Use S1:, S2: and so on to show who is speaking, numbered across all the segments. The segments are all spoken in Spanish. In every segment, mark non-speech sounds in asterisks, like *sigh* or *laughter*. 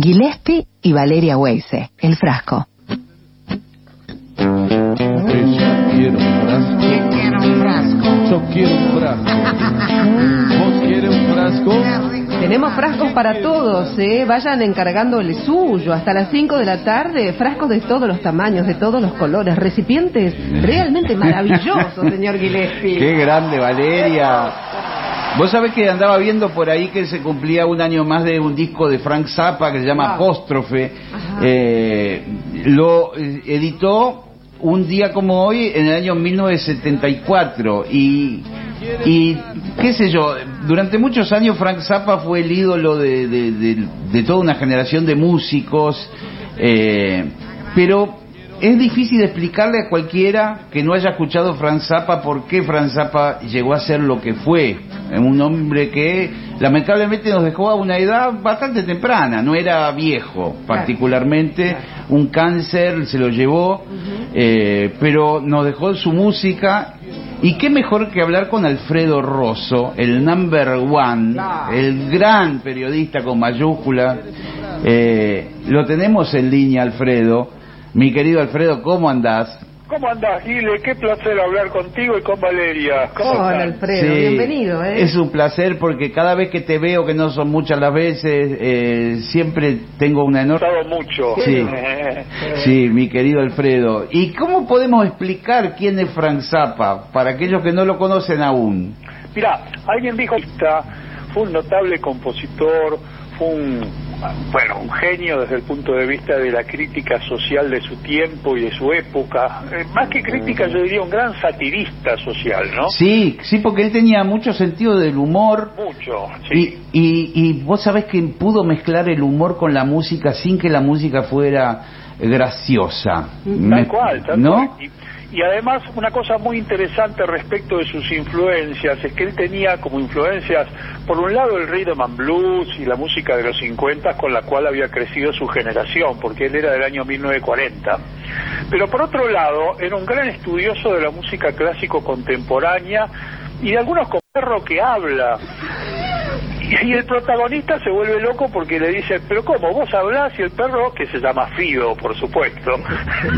S1: Gillespie y Valeria Weise, El Frasco.
S2: Ella quiere un frasco.
S3: ¿Quién quiere un frasco?
S2: Yo quiero un frasco. ¿Vos quieres un frasco?
S4: Tenemos frascos para todos, ¿eh? Vayan encargando el suyo. Hasta las 5 de la tarde, frascos de todos los tamaños, de todos los colores, recipientes realmente maravillosos, señor Gillespie.
S5: Qué grande, Valeria. Vos sabés que andaba viendo por ahí que se cumplía un año más de un disco de Frank Zappa que se llama. Apóstrofe. Eh, lo eh, editó un día como hoy en el año 1974 y y qué sé yo, durante muchos años Frank Zappa fue el ídolo de, de- de- de toda una generación de músicos, eh, pero es difícil explicarle a cualquiera que no haya escuchado Frank Zappa por qué Frank Zappa llegó a ser lo que fue. Un hombre que lamentablemente nos dejó a una edad bastante temprana, no era viejo particularmente, un cáncer se lo llevó, eh, pero nos dejó su música. Y qué mejor que hablar con Alfredo Rosso, el number one, el gran periodista con mayúscula. Eh, lo tenemos en línea, Alfredo. Mi querido Alfredo, ¿cómo andás?
S6: ¿Cómo andás, Gile? Qué placer hablar contigo y con Valeria. ¿Cómo
S4: Hola,
S6: estás?
S4: Alfredo,
S5: Sí,
S4: bienvenido, ¿eh?
S5: Es un placer porque cada vez que te veo, que no son muchas las veces, eh, siempre tengo una
S6: He
S5: enorme...
S6: estado mucho.
S5: Sí. *laughs* Sí, mi querido Alfredo. ¿Y cómo podemos explicar quién es Frank Zappa para aquellos que no lo conocen aún?
S6: Mirá, alguien dijo que fue un notable compositor, fue un, bueno, un genio desde el punto de vista de la crítica social de su tiempo y de su época. Eh, más que crítica, yo diría un gran satirista social, ¿no?
S5: Sí, sí, porque él tenía mucho sentido del humor.
S6: Mucho, sí.
S5: Y, y, y vos sabés que pudo mezclar el humor con la música sin que la música fuera graciosa.
S6: Tal
S5: Me-
S6: cual, tal
S5: ¿No?
S6: cual. Y, y además, una cosa muy interesante respecto de sus influencias es que él tenía como influencias, por un lado, el rhythm and blues y la música de los 50 con la cual había crecido su generación, porque él era del año 1940. Pero por otro lado, era un gran estudioso de la música clásico contemporánea y de algunos perro que habla. Y el protagonista se vuelve loco porque le dice, pero ¿cómo? ¿Vos hablás? Y el perro, que se llama Fido, por supuesto,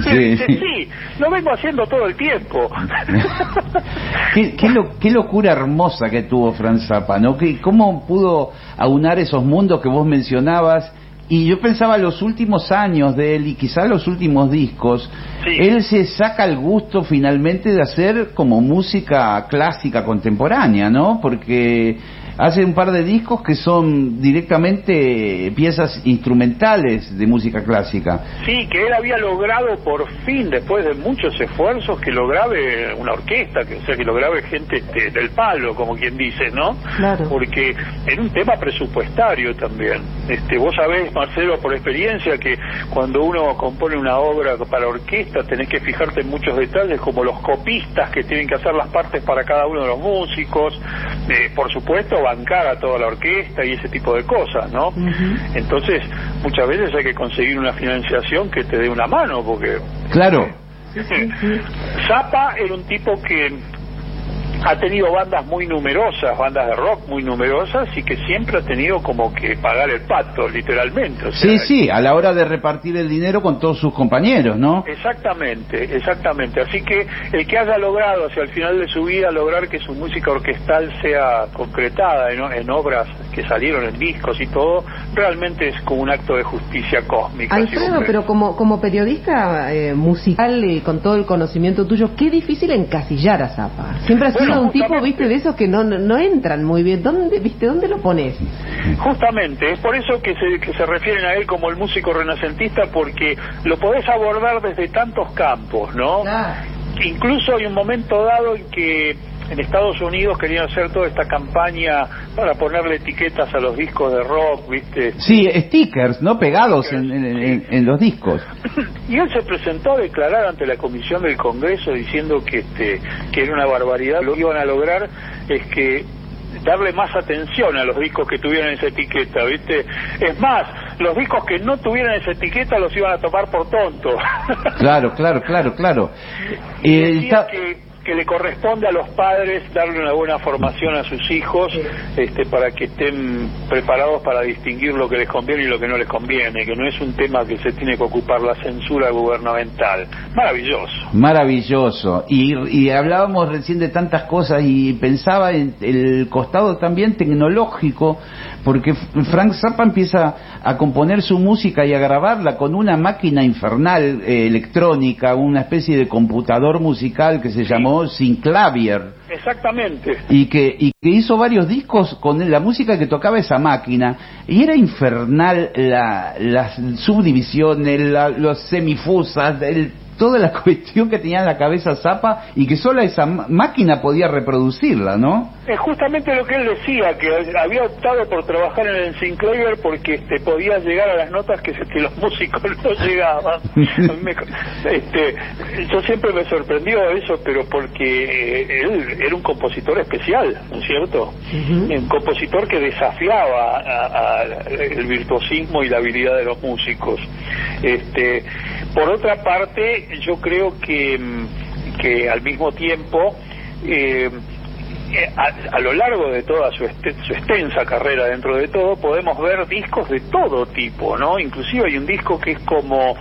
S5: Sí. *laughs*
S6: le dice, sí, lo vengo haciendo todo el tiempo. *laughs*
S5: qué, qué lo- qué locura hermosa que tuvo Frank Zappa, ¿no? ¿Cómo pudo aunar esos mundos que vos mencionabas? Y yo pensaba los últimos años de él y quizás los últimos discos,
S6: Sí.
S5: él se saca el gusto finalmente de hacer como música clásica contemporánea, ¿no? Porque hace un par de discos que son directamente piezas instrumentales de música clásica.
S6: Sí, que él había logrado por fin, después de muchos esfuerzos, que lo grabe una orquesta, que, o sea, que lo grabe gente este, del palo, como quien dice, ¿no?
S4: Claro.
S6: Porque en un tema presupuestario también. Este, vos sabés, Marcelo, por experiencia, que cuando uno compone una obra para orquesta, tenés que fijarte en muchos detalles, como los copistas que tienen que hacer las partes para cada uno de los músicos, eh, por supuesto, bancar a toda la orquesta y ese tipo de cosas, ¿no? Entonces, muchas veces hay que conseguir una financiación que te dé una mano, porque
S5: Claro, *laughs*
S6: Zappa era un tipo que ha tenido bandas muy numerosas, bandas de rock muy numerosas y que siempre ha tenido como que pagar el pato, literalmente. o sea,
S5: sí, sí, a la hora de repartir el dinero con todos sus compañeros, ¿no?
S6: Exactamente, exactamente. Así que el que haya logrado hacia el final de su vida lograr que su música orquestal sea concretada en, en obras que salieron en discos y todo, realmente es como un acto de justicia cósmica.
S4: Alfredo, pero como, como periodista eh, musical y con todo el conocimiento tuyo, qué difícil encasillar a Zappa. Siempre ha sido
S6: Bueno,
S4: un tipo, viste, de esos que no, no, no entran muy bien. ¿Dónde, viste, dónde lo pones?
S6: Justamente, es por eso que se, que se refieren a él como el músico renacentista, porque lo podés abordar desde tantos campos, ¿no? Incluso hay un momento dado en que en Estados Unidos querían hacer toda esta campaña para ponerle etiquetas a los discos de rock, ¿viste?
S5: Sí, stickers, ¿no? Pegados en, en- en- en los discos.
S6: Y él se presentó a declarar ante la comisión del Congreso diciendo que este que era una barbaridad. Lo que iban a lograr es que darle más atención a los discos que tuvieran esa etiqueta, ¿viste? Es más, los discos que no tuvieran esa etiqueta los iban a tomar por tontos.
S5: Claro, claro, claro, claro. *laughs*
S6: Y
S5: Eh,
S6: decía
S5: está-
S6: que, que le corresponde a los padres darle una buena formación a sus hijos este, para que estén preparados para distinguir lo que les conviene y lo que no les conviene, que no es un tema que se tiene que ocupar la censura gubernamental. Maravilloso.
S5: Maravilloso. Y, y hablábamos recién de tantas cosas y pensaba en el costado también tecnológico, porque Frank Zappa empieza a componer su música y a grabarla con una máquina infernal eh, electrónica, una especie de computador musical que se llamó Synclavier.
S6: Exactamente.
S5: Y que, y que hizo varios discos con la música que tocaba esa máquina. Y era infernal la, las subdivisiones, la, los semifusas, el toda la *laughs* cuestión que tenía en la cabeza Zapa y que solo esa máquina podía reproducirla, ¿no?
S6: Es justamente lo que él decía, que había optado por trabajar en el Sinclair porque este, podía llegar a las notas que, que los *laughs* músicos no llegaban. *laughs* este, yo siempre me sorprendió eso, pero porque eh, él era un compositor especial, ¿no es cierto? Un compositor que desafiaba a, el virtuosismo y la habilidad de los músicos. Este, por otra parte, yo creo que, mm, que al mismo tiempo, eh, eh, a, lo largo de toda su, su, extensa carrera dentro de todo, podemos ver discos de todo tipo, ¿no? Inclusive hay un disco que es como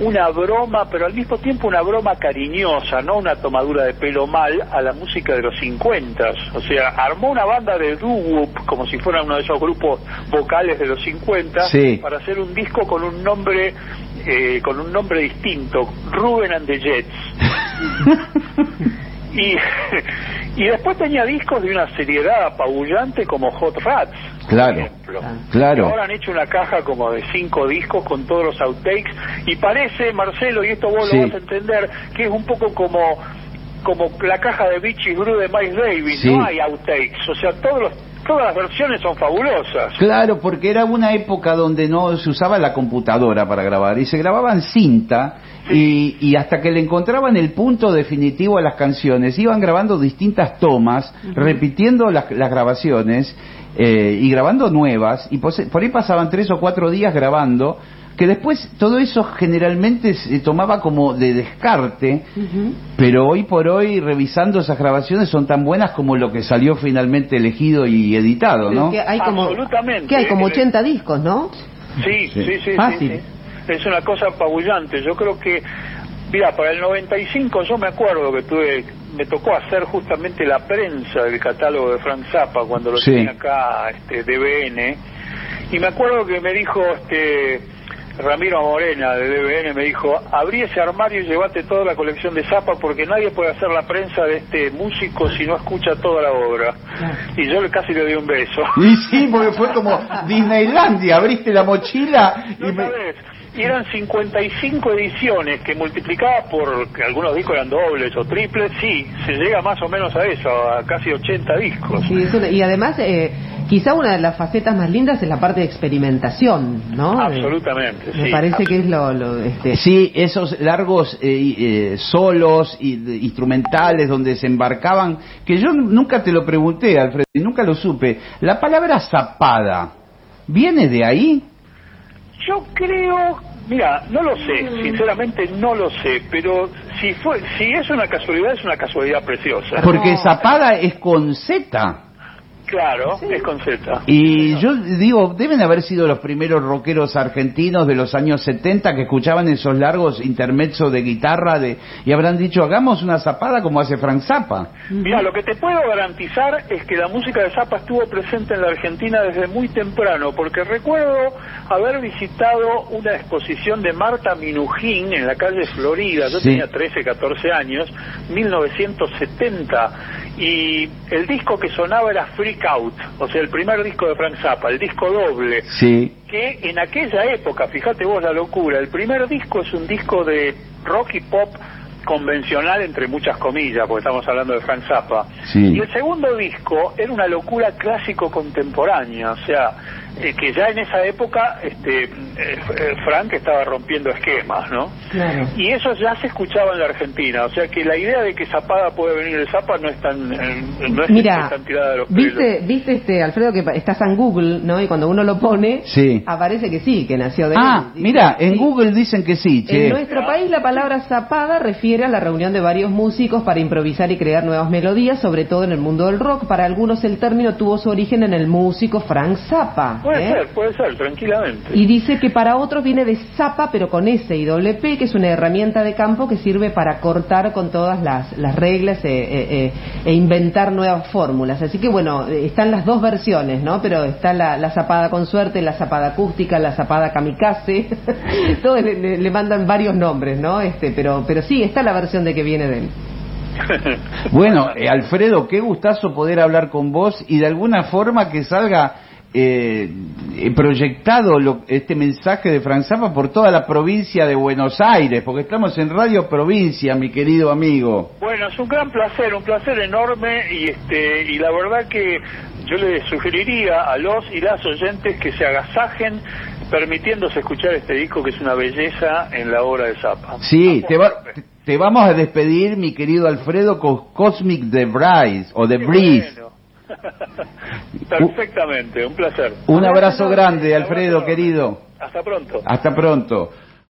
S6: una broma, pero al mismo tiempo una broma cariñosa, no una tomadura de pelo mal a la música de los 50. O sea, armó una banda de doo-wop, como si fuera uno de esos grupos vocales de los 50, para hacer un disco con un nombre eh, con un nombre distinto, Ruben and the Jets. *laughs* y, y después tenía discos de una seriedad apabullante como Hot Rats.
S5: Claro, claro.
S6: ahora han hecho una caja como de cinco discos con todos los outtakes y parece, Marcelo, y esto vos lo vas a entender, que es un poco como como la caja de Beachy Brew de Miles Davis, no hay outtakes, o sea, todos los todas las versiones son fabulosas.
S5: Claro, porque era una época donde no se usaba la computadora para grabar y se grababan cinta y, hasta que le encontraban el punto definitivo a las canciones iban grabando distintas tomas, repitiendo las, grabaciones eh, y grabando nuevas y por ahí pasaban tres o cuatro días grabando que después todo eso generalmente se tomaba como de descarte, pero hoy por hoy revisando esas grabaciones son tan buenas como lo que salió finalmente elegido y editado, ¿no?
S4: Que hay como,
S6: Absolutamente.
S4: Que hay como 80 discos, ¿no?
S6: Sí, sí, sí.
S4: Fácil.
S6: Es una cosa apabullante. Yo creo que, mira, para el 95 yo me acuerdo que tuve me tocó hacer justamente la prensa del catálogo de Frank Zappa cuando lo tenía acá este DBN y me acuerdo que me dijo este Ramiro Morena de DBN me dijo, abrí ese armario y llevate toda la colección de Zapa porque nadie puede hacer la prensa de este músico si no escucha toda la obra. Y yo casi le di un beso.
S5: Y sí, porque fue como Disneylandia, abriste la mochila y me...
S6: Y eran 55 ediciones que multiplicaba por que algunos discos eran dobles o triples, sí, se llega más o menos a eso, a casi 80 discos.
S4: y además eh, quizá una de las facetas más lindas es la parte de experimentación, ¿no?
S6: Absolutamente.
S4: Me parece que es lo... este...
S5: Sí, esos largos eh, eh, solos y, instrumentales donde se embarcaban, que yo nunca te lo pregunté, Alfredo, y nunca lo supe. La palabra zapada, ¿viene de ahí?
S6: Yo creo, mira, no lo sé, sinceramente no lo sé, pero si fue, si es una casualidad es una casualidad preciosa.
S5: Porque zapada es con Z.
S6: Claro, es con Z.
S5: Y yo digo, deben haber sido los primeros rockeros argentinos de los años 70 que escuchaban esos largos intermezzos de guitarra de, y habrán dicho, hagamos una zapada como hace Frank Zappa.
S6: Mira, lo que te puedo garantizar es que la música de Zappa estuvo presente en la Argentina desde muy temprano, porque recuerdo haber visitado una exposición de Marta Minujín en la calle Florida, yo tenía 13, 14 años, 1970, y el disco que sonaba era Freak Out, o sea, el primer disco de Frank Zappa, el disco doble.
S5: Sí.
S6: Que en aquella época, fíjate vos la locura, el primer disco es un disco de rock y pop convencional entre muchas comillas, porque estamos hablando de Frank Zappa. Y el segundo disco era una locura clásico contemporánea, o sea, eh, que ya en esa época este, eh, eh, Frank estaba rompiendo esquemas, ¿no?
S4: Claro.
S6: Y eso ya se escuchaba en la Argentina, o sea que la idea de que Zapada puede venir de Zapa no es tan, eh, no es
S4: Mira,
S6: tan tirada de los pelos.
S4: viste, viste este Alfredo que estás en Google, ¿no? Y cuando uno lo pone,
S5: Sí.
S4: aparece que sí, que nació de
S5: Ah,
S4: él.
S5: mira, en
S4: Sí.
S5: Google dicen que sí, che.
S4: En nuestro país la palabra zapada refiere a la reunión de varios músicos para improvisar y crear nuevas melodías, sobre todo en el mundo del rock. Para algunos el término tuvo su origen en el músico Frank Zappa.
S6: Puede
S4: ¿eh?
S6: ser, puede ser, tranquilamente.
S4: Y dice que para otros viene de zapa, pero con S y doble P, que es una herramienta de campo que sirve para cortar con todas las, las reglas e, e- e- e inventar nuevas fórmulas. Así que bueno, están las dos versiones, ¿no? Pero está la, la zapada con suerte, la zapada acústica, la zapada kamikaze. *laughs* Todos le, le- le mandan varios nombres, ¿no? Este, pero, pero sí, está la versión de que viene de él. *laughs*
S5: Bueno, eh, Alfredo, qué gustazo poder hablar con vos y de alguna forma que salga eh, eh, proyectado lo- este mensaje de Frank Zappa por toda la provincia de Buenos Aires, porque estamos en Radio Provincia, mi querido amigo.
S6: Bueno, es un gran placer, un placer enorme y este y la verdad que yo le sugeriría a los y las oyentes que se agasajen permitiéndose escuchar este disco que es una belleza en la obra de Zappa.
S5: Sí,
S6: Vamos,
S5: te, va-. Te vamos a despedir, mi querido Alfredo, con Cosmic The Breeze o The Breeze.
S6: bueno. *laughs* Perfectamente, un placer.
S5: Un abrazo grande, Alfredo, querido.
S6: Hasta pronto.
S5: Hasta pronto.